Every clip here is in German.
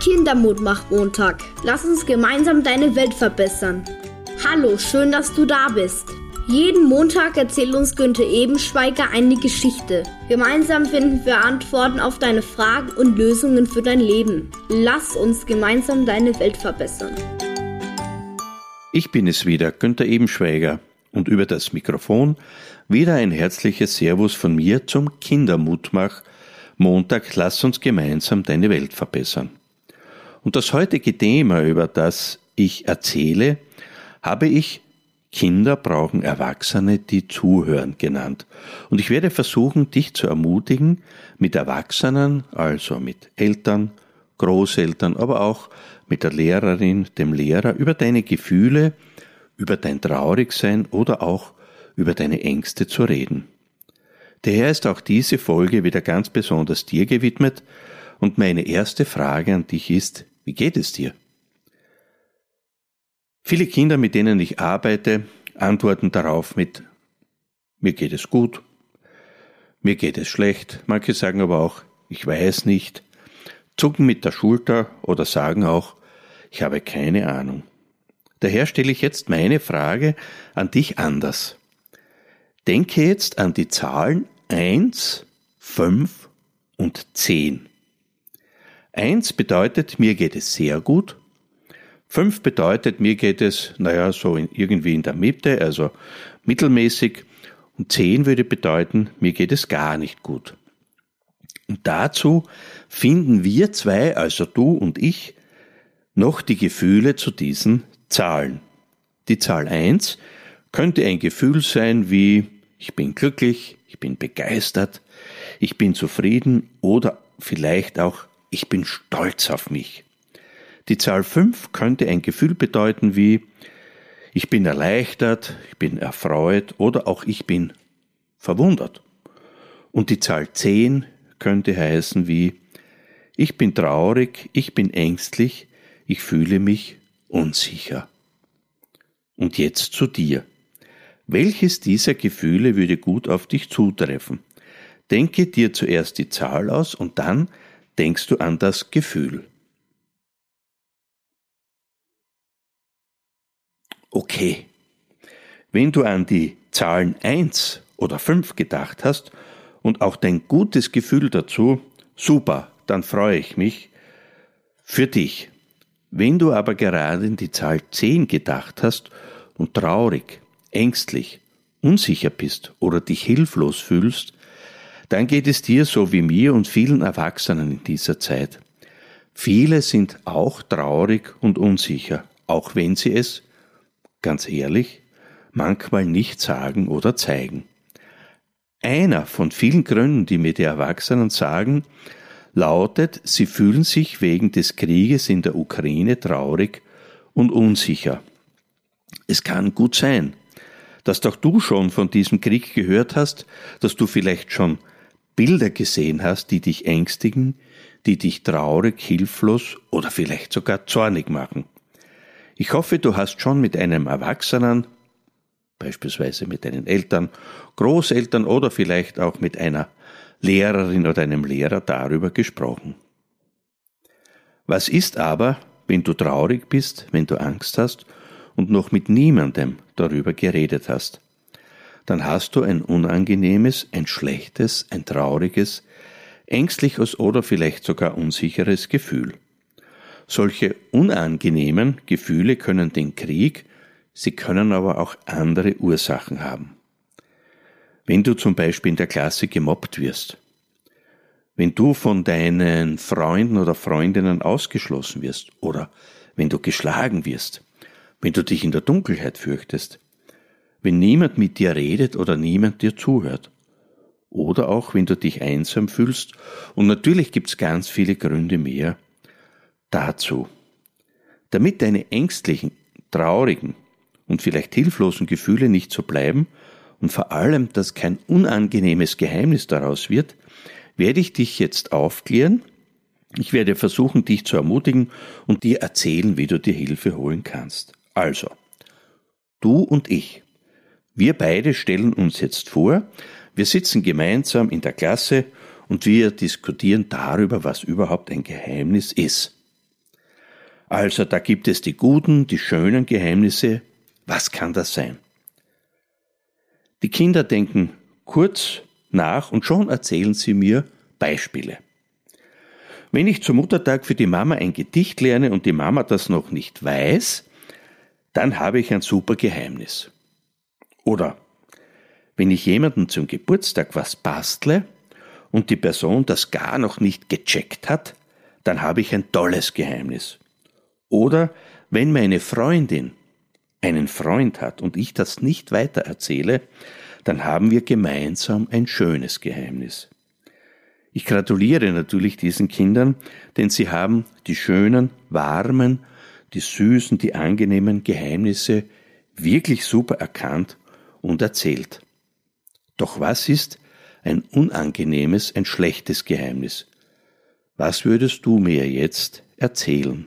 Kindermutmach-Montag. Lass uns gemeinsam deine Welt verbessern. Hallo, schön, dass du da bist. Jeden Montag erzählt uns Günther Ebenschweiger eine Geschichte. Gemeinsam finden wir Antworten auf deine Fragen und Lösungen für dein Leben. Lass uns gemeinsam deine Welt verbessern. Ich bin es wieder, Günther Ebenschweiger, und über das Mikrofon wieder ein herzliches Servus von mir zum Kindermutmach. Montag, lass uns gemeinsam deine Welt verbessern. Und das heutige Thema, über das ich erzähle, habe ich Kinder brauchen Erwachsene, die zuhören genannt. Und ich werde versuchen, dich zu ermutigen, mit Erwachsenen, also mit Eltern, Großeltern, aber auch mit der Lehrerin, dem Lehrer, über deine Gefühle, über dein Traurigsein oder auch über deine Ängste zu reden. Daher ist auch diese Folge wieder ganz besonders dir gewidmet und meine erste Frage an dich ist, wie geht es dir? Viele Kinder, mit denen ich arbeite, antworten darauf mit mir geht es gut, mir geht es schlecht, manche sagen aber auch ich weiß nicht, zucken mit der Schulter oder sagen auch ich habe keine Ahnung. Daher stelle ich jetzt meine Frage an dich anders. Denke jetzt an die Zahlen 1, 5 und 10. 1 bedeutet, mir geht es sehr gut. 5 bedeutet, mir geht es, naja, so in, irgendwie in der Mitte, also mittelmäßig. Und 10 würde bedeuten, mir geht es gar nicht gut. Und dazu finden wir zwei, also du und ich, noch die Gefühle zu diesen Zahlen. Die Zahl 1 könnte ein Gefühl sein wie ich bin glücklich, ich bin begeistert, ich bin zufrieden oder vielleicht auch ich bin stolz auf mich. Die Zahl 5 könnte ein Gefühl bedeuten wie ich bin erleichtert, ich bin erfreut oder auch ich bin verwundert. Und die Zahl 10 könnte heißen wie ich bin traurig, ich bin ängstlich, ich fühle mich unsicher. Und jetzt zu dir. Welches dieser Gefühle würde gut auf dich zutreffen? Denke dir zuerst die Zahl aus und dann denkst du an das Gefühl. Okay. Wenn du an die Zahlen 1 oder 5 gedacht hast und auch dein gutes Gefühl dazu, super, dann freue ich mich für dich. Wenn du aber gerade in die Zahl 10 gedacht hast und traurig, ängstlich, unsicher bist oder dich hilflos fühlst, dann geht es dir so wie mir und vielen Erwachsenen in dieser Zeit. Viele sind auch traurig und unsicher, auch wenn sie es, ganz ehrlich, manchmal nicht sagen oder zeigen. Einer von vielen Gründen, die mir die Erwachsenen sagen, lautet, sie fühlen sich wegen des Krieges in der Ukraine traurig und unsicher. Es kann gut sein, dass doch du schon von diesem Krieg gehört hast, dass du vielleicht schon Bilder gesehen hast, die dich ängstigen, die dich traurig, hilflos oder vielleicht sogar zornig machen. Ich hoffe, du hast schon mit einem Erwachsenen, beispielsweise mit deinen Eltern, Großeltern oder vielleicht auch mit einer Lehrerin oder einem Lehrer darüber gesprochen. Was ist aber, wenn du traurig bist, wenn du Angst hast und noch mit niemandem darüber geredet hast? Dann hast du ein unangenehmes, ein schlechtes, ein trauriges, ängstliches oder vielleicht sogar unsicheres Gefühl. Solche unangenehmen Gefühle können den Krieg, sie können aber auch andere Ursachen haben. Wenn du zum Beispiel in der Klasse gemobbt wirst, wenn du von deinen Freunden oder Freundinnen ausgeschlossen wirst oder wenn du geschlagen wirst, wenn du dich in der Dunkelheit fürchtest, wenn niemand mit dir redet oder niemand dir zuhört, oder auch wenn du dich einsam fühlst, und natürlich gibt's ganz viele Gründe mehr dazu. Damit deine ängstlichen, traurigen und vielleicht hilflosen Gefühle nicht so bleiben, und vor allem, dass kein unangenehmes Geheimnis daraus wird, werde ich dich jetzt aufklären. Ich werde versuchen, dich zu ermutigen und dir erzählen, wie du dir Hilfe holen kannst. Also, du und ich. Wir beide stellen uns jetzt vor, wir sitzen gemeinsam in der Klasse und wir diskutieren darüber, was überhaupt ein Geheimnis ist. Also da gibt es die guten, die schönen Geheimnisse. Was kann das sein? Die Kinder denken kurz nach und schon erzählen sie mir Beispiele. Wenn ich zum Muttertag für die Mama ein Gedicht lerne und die Mama das noch nicht weiß, dann habe ich ein super Geheimnis. Oder wenn ich jemanden zum Geburtstag was bastle und die Person das gar noch nicht gecheckt hat, dann habe ich ein tolles Geheimnis. Oder wenn meine Freundin einen Freund hat und ich das nicht weiter erzähle, dann haben wir gemeinsam ein schönes Geheimnis. Ich gratuliere natürlich diesen Kindern, denn sie haben die schönen, warmen, die süßen, die angenehmen Geheimnisse wirklich super erkannt und erzählt. Doch was ist ein unangenehmes, ein schlechtes Geheimnis? Was würdest du mir jetzt erzählen?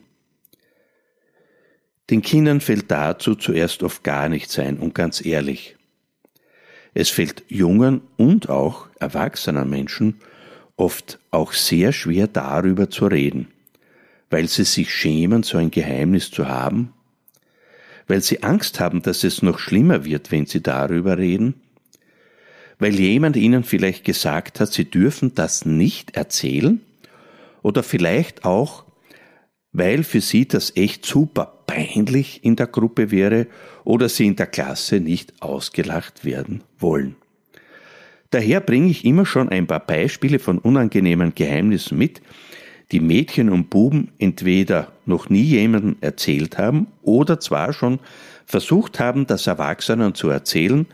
Den Kindern fällt dazu zuerst oft gar nichts ein und ganz ehrlich. Es fällt jungen und auch erwachsenen Menschen oft auch sehr schwer darüber zu reden, weil sie sich schämen, so ein Geheimnis zu haben, weil sie Angst haben, dass es noch schlimmer wird, wenn sie darüber reden, weil jemand ihnen vielleicht gesagt hat, sie dürfen das nicht erzählen, oder vielleicht auch, weil für sie das echt super peinlich in der Gruppe wäre oder sie in der Klasse nicht ausgelacht werden wollen. Daher bringe ich immer schon ein paar Beispiele von unangenehmen Geheimnissen mit, die Mädchen und Buben entweder noch nie jemandem erzählt haben oder zwar schon versucht haben, das Erwachsenen zu erzählen,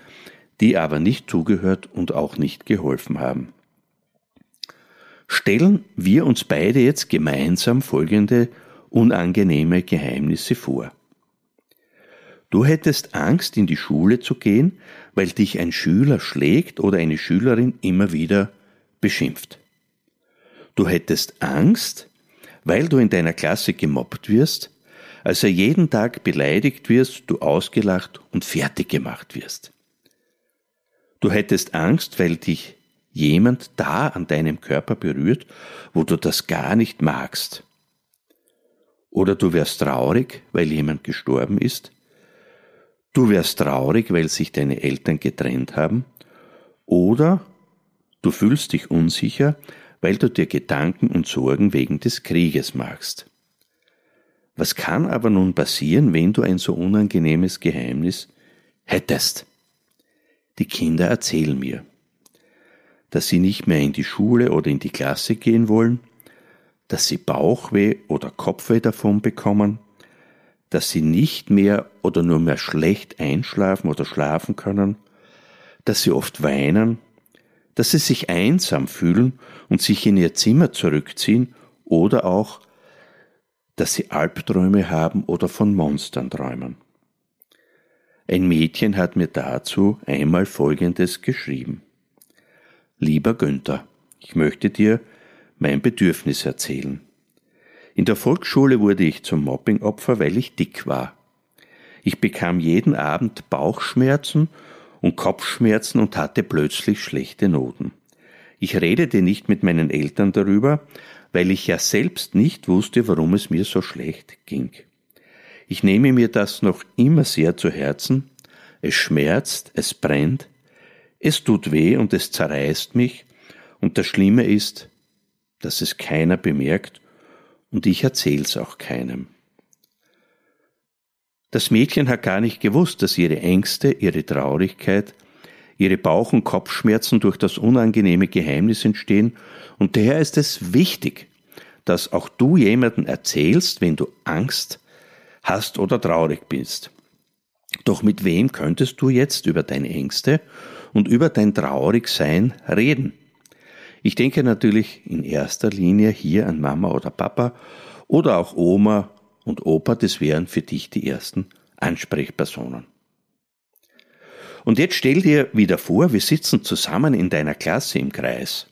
die aber nicht zugehört und auch nicht geholfen haben. Stellen wir uns beide jetzt gemeinsam folgende unangenehme Geheimnisse vor. Du hättest Angst, in die Schule zu gehen, weil dich ein Schüler schlägt oder eine Schülerin immer wieder beschimpft. Du hättest Angst, weil du in deiner Klasse gemobbt wirst, also jeden Tag beleidigt wirst, du ausgelacht und fertig gemacht wirst. Du hättest Angst, weil dich jemand da an deinem Körper berührt, wo du das gar nicht magst. Oder du wärst traurig, weil jemand gestorben ist. Du wärst traurig, weil sich deine Eltern getrennt haben. Oder du fühlst dich unsicher, weil du dir Gedanken und Sorgen wegen des Krieges machst. Was kann aber nun passieren, wenn du ein so unangenehmes Geheimnis hättest? Die Kinder erzählen mir, dass sie nicht mehr in die Schule oder in die Klasse gehen wollen, dass sie Bauchweh oder Kopfweh davon bekommen, dass sie nicht mehr oder nur mehr schlecht einschlafen oder schlafen können, dass sie oft weinen, dass sie sich einsam fühlen und sich in ihr Zimmer zurückziehen oder auch, dass sie Albträume haben oder von Monstern träumen. Ein Mädchen hat mir dazu einmal Folgendes geschrieben. Lieber Günther, ich möchte dir mein Bedürfnis erzählen. In der Volksschule wurde ich zum Mobbingopfer, weil ich dick war. Ich bekam jeden Abend Bauchschmerzen und Kopfschmerzen und hatte plötzlich schlechte Noten. Ich redete nicht mit meinen Eltern darüber, weil ich ja selbst nicht wusste, warum es mir so schlecht ging. Ich nehme mir das noch immer sehr zu Herzen, es schmerzt, es brennt, es tut weh und es zerreißt mich, und das Schlimme ist, dass es keiner bemerkt und ich erzähl's auch keinem. Das Mädchen hat gar nicht gewusst, dass ihre Ängste, ihre Traurigkeit, ihre Bauch- und Kopfschmerzen durch das unangenehme Geheimnis entstehen, und daher ist es wichtig, dass auch du jemanden erzählst, wenn du Angst hast oder traurig bist. Doch mit wem könntest du jetzt über deine Ängste und über dein Traurigsein reden? Ich denke natürlich in erster Linie hier an Mama oder Papa oder auch Oma und Opa, das wären für dich die ersten Ansprechpersonen. Und jetzt stell dir wieder vor, wir sitzen zusammen in deiner Klasse im Kreis.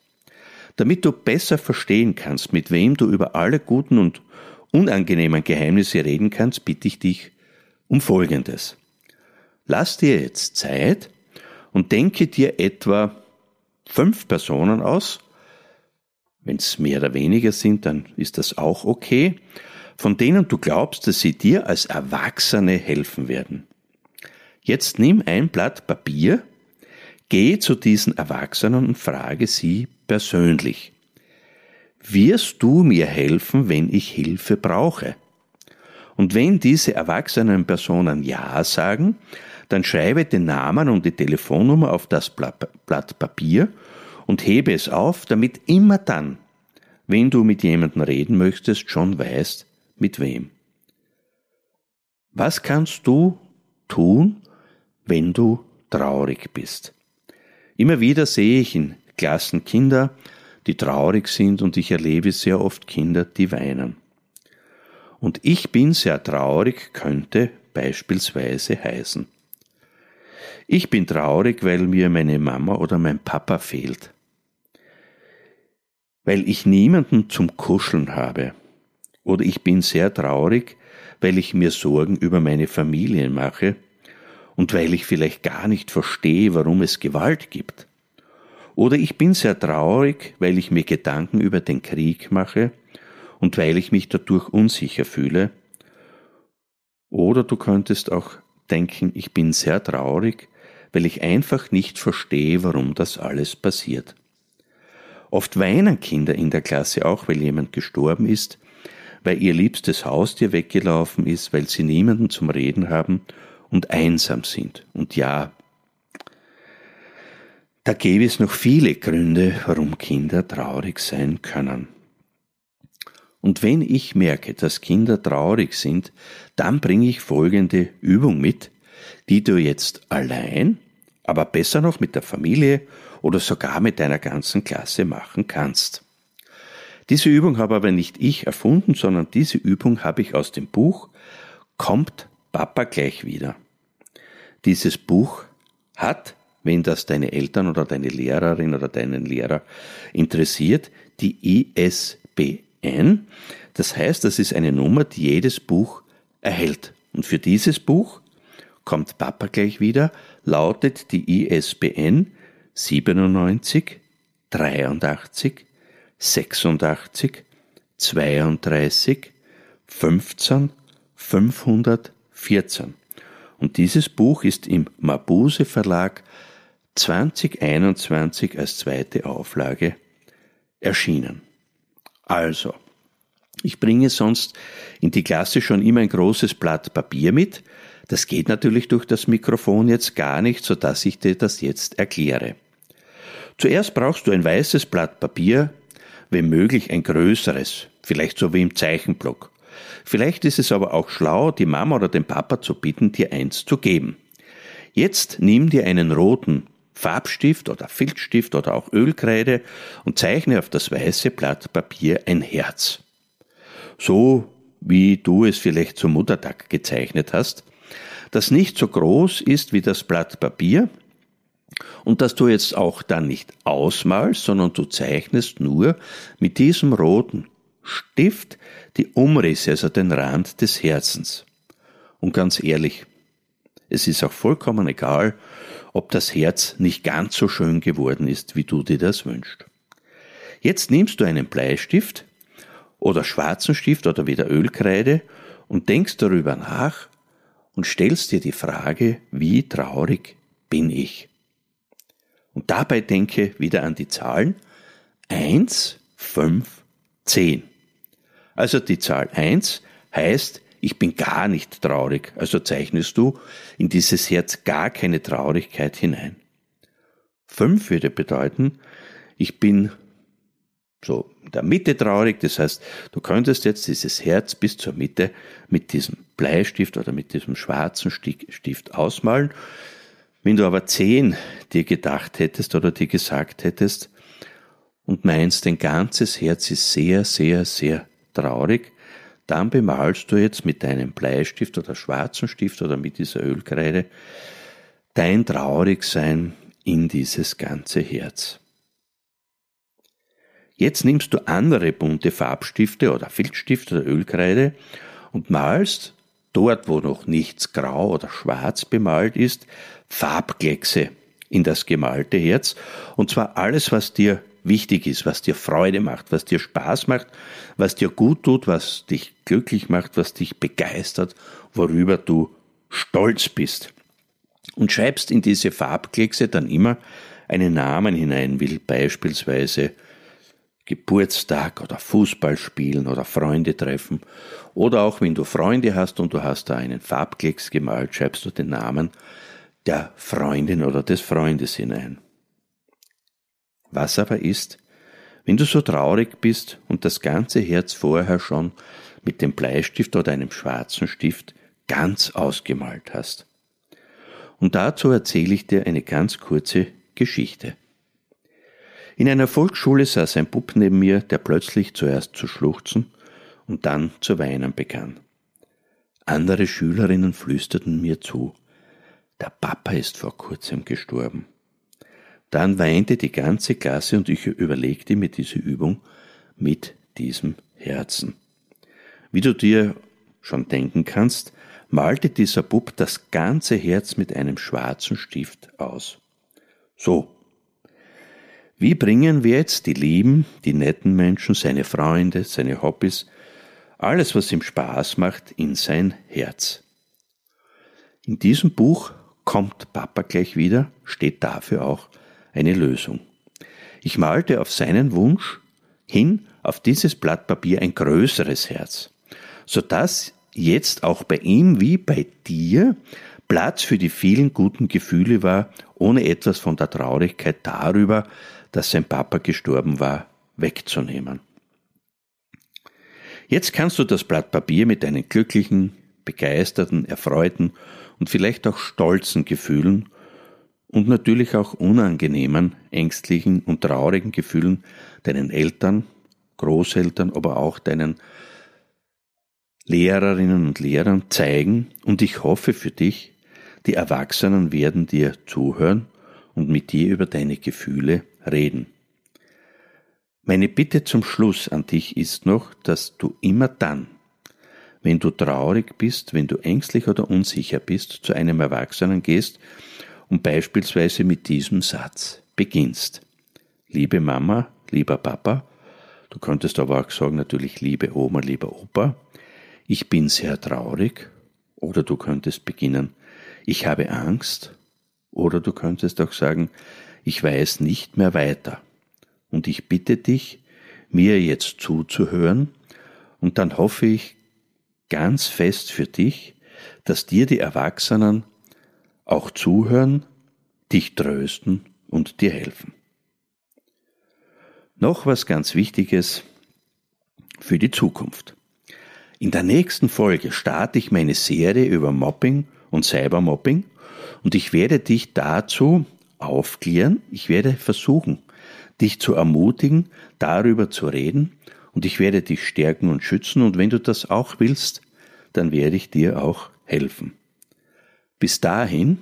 Damit du besser verstehen kannst, mit wem du über alle guten und unangenehmen Geheimnisse reden kannst, bitte ich dich um Folgendes. Lass dir jetzt Zeit und denke dir etwa fünf Personen aus. Wenn es mehr oder weniger sind, dann ist das auch okay. Von denen du glaubst, dass sie dir als Erwachsene helfen werden. Jetzt nimm ein Blatt Papier, geh zu diesen Erwachsenen und frage sie persönlich. Wirst du mir helfen, wenn ich Hilfe brauche? Und wenn diese erwachsenen Personen Ja sagen, dann schreibe den Namen und die Telefonnummer auf das Blatt Papier und hebe es auf, damit immer dann, wenn du mit jemandem reden möchtest, schon weißt, mit wem. Was kannst du tun, wenn du traurig bist? Immer wieder sehe ich in Klassen Kinder, die traurig sind und ich erlebe sehr oft Kinder, die weinen. Und ich bin sehr traurig könnte beispielsweise heißen. Ich bin traurig, weil mir meine Mama oder mein Papa fehlt. Weil ich niemanden zum Kuscheln habe. Oder ich bin sehr traurig, weil ich mir Sorgen über meine Familie mache und weil ich vielleicht gar nicht verstehe, warum es Gewalt gibt. Oder ich bin sehr traurig, weil ich mir Gedanken über den Krieg mache und weil ich mich dadurch unsicher fühle. Oder du könntest auch denken, ich bin sehr traurig, weil ich einfach nicht verstehe, warum das alles passiert. Oft weinen Kinder in der Klasse auch, weil jemand gestorben ist, weil ihr liebstes Haustier weggelaufen ist, weil sie niemanden zum Reden haben und einsam sind. Und ja, da gäbe es noch viele Gründe, warum Kinder traurig sein können. Und wenn ich merke, dass Kinder traurig sind, dann bringe ich folgende Übung mit, die du jetzt allein, aber besser noch mit der Familie oder sogar mit deiner ganzen Klasse machen kannst. Diese Übung habe aber nicht ich erfunden, sondern diese Übung habe ich aus dem Buch Kommt Papa gleich wieder. Dieses Buch hat, wenn das deine Eltern oder deine Lehrerin oder deinen Lehrer interessiert, die ISBN. Das heißt, das ist eine Nummer, die jedes Buch erhält. Und für dieses Buch kommt Papa gleich wieder, lautet die ISBN 97 83 86 32 15 514. Und dieses Buch ist im Mabuse Verlag 2021 als zweite Auflage erschienen. Also, ich bringe sonst in die Klasse schon immer ein großes Blatt Papier mit. Das geht natürlich durch das Mikrofon jetzt gar nicht, so dass ich dir das jetzt erkläre. Zuerst brauchst du ein weißes Blatt Papier, wenn möglich ein größeres, vielleicht so wie im Zeichenblock. Vielleicht ist es aber auch schlau, die Mama oder den Papa zu bitten, dir eins zu geben. Jetzt nimm dir einen roten Farbstift oder Filzstift oder auch Ölkreide und zeichne auf das weiße Blatt Papier ein Herz. So wie du es vielleicht zum Muttertag gezeichnet hast, das nicht so groß ist wie das Blatt Papier und dass du jetzt auch dann nicht ausmalst, sondern du zeichnest nur mit diesem roten Stift die Umrisse, also den Rand des Herzens. Und ganz ehrlich, es ist auch vollkommen egal, ob das Herz nicht ganz so schön geworden ist, wie du dir das wünschst. Jetzt nimmst du einen Bleistift oder schwarzen Stift oder wieder Ölkreide und denkst darüber nach und stellst dir die Frage, wie traurig bin ich? Und dabei denke wieder an die Zahlen 1, 5, 10. Also die Zahl 1 heißt, ich bin gar nicht traurig, also zeichnest du in dieses Herz gar keine Traurigkeit hinein. Fünf würde bedeuten, ich bin so in der Mitte traurig, das heißt, du könntest jetzt dieses Herz bis zur Mitte mit diesem Bleistift oder mit diesem schwarzen Stift ausmalen. Wenn du aber zehn dir gedacht hättest oder dir gesagt hättest und meinst, dein ganzes Herz ist sehr, sehr, sehr traurig, dann bemalst du jetzt mit deinem Bleistift oder schwarzen Stift oder mit dieser Ölkreide dein Traurigsein in dieses ganze Herz. Jetzt nimmst du andere bunte Farbstifte oder Filzstifte oder Ölkreide und malst dort, wo noch nichts grau oder schwarz bemalt ist, Farbkleckse in das gemalte Herz und zwar alles, was dir wichtig ist, was dir Freude macht, was dir Spaß macht, was dir gut tut, was dich glücklich macht, was dich begeistert, worüber du stolz bist. Und schreibst in diese Farbkleckse dann immer einen Namen hinein, will beispielsweise Geburtstag oder Fußball spielen oder Freunde treffen. Oder auch wenn du Freunde hast und du hast da einen Farbklecks gemalt, schreibst du den Namen der Freundin oder des Freundes hinein. Was aber ist, wenn du so traurig bist und das ganze Herz vorher schon mit dem Bleistift oder einem schwarzen Stift ganz ausgemalt hast? Und dazu erzähle ich dir eine ganz kurze Geschichte. In einer Volksschule saß ein Bub neben mir, der plötzlich zuerst zu schluchzen und dann zu weinen begann. Andere Schülerinnen flüsterten mir zu, der Papa ist vor kurzem gestorben. Dann weinte die ganze Klasse und ich überlegte mir diese Übung mit diesem Herzen. Wie du dir schon denken kannst, malte dieser Bub das ganze Herz mit einem schwarzen Stift aus. So, wie bringen wir jetzt die lieben, die netten Menschen, seine Freunde, seine Hobbys, alles, was ihm Spaß macht, in sein Herz? In diesem Buch kommt Papa gleich wieder, steht dafür auch eine Lösung. Ich malte auf seinen Wunsch hin auf dieses Blatt Papier ein größeres Herz, sodass jetzt auch bei ihm wie bei dir Platz für die vielen guten Gefühle war, ohne etwas von der Traurigkeit darüber, dass sein Papa gestorben war, wegzunehmen. Jetzt kannst du das Blatt Papier mit deinen glücklichen, begeisterten, erfreuten und vielleicht auch stolzen Gefühlen und natürlich auch unangenehmen, ängstlichen und traurigen Gefühlen deinen Eltern, Großeltern, aber auch deinen Lehrerinnen und Lehrern zeigen und ich hoffe für dich, die Erwachsenen werden dir zuhören und mit dir über deine Gefühle reden. Meine Bitte zum Schluss an dich ist noch, dass du immer dann, wenn du traurig bist, wenn du ängstlich oder unsicher bist, zu einem Erwachsenen gehst und beispielsweise mit diesem Satz beginnst. Liebe Mama, lieber Papa, du könntest aber auch sagen natürlich liebe Oma, lieber Opa, ich bin sehr traurig, oder du könntest beginnen, ich habe Angst, oder du könntest auch sagen, ich weiß nicht mehr weiter. Und ich bitte dich, mir jetzt zuzuhören, und dann hoffe ich ganz fest für dich, dass dir die Erwachsenen auch zuhören, dich trösten und dir helfen. Noch was ganz Wichtiges für die Zukunft. In der nächsten Folge starte ich meine Serie über Mobbing und Cybermobbing und ich werde dich dazu aufklären, ich werde versuchen, dich zu ermutigen, darüber zu reden und ich werde dich stärken und schützen und wenn du das auch willst, dann werde ich dir auch helfen. Bis dahin,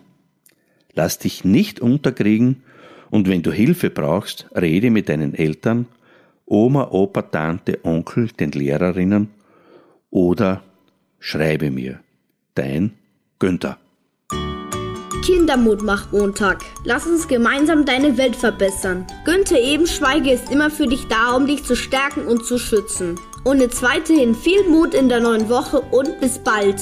lass dich nicht unterkriegen und wenn du Hilfe brauchst, rede mit deinen Eltern, Oma, Opa, Tante, Onkel, den Lehrerinnen oder schreibe mir. Dein Günther. Kindermut macht Montag. Lass uns gemeinsam deine Welt verbessern. Günther Ebenschweige ist immer für dich da, um dich zu stärken und zu schützen. Und jetzt weiterhin viel Mut in der neuen Woche und bis bald.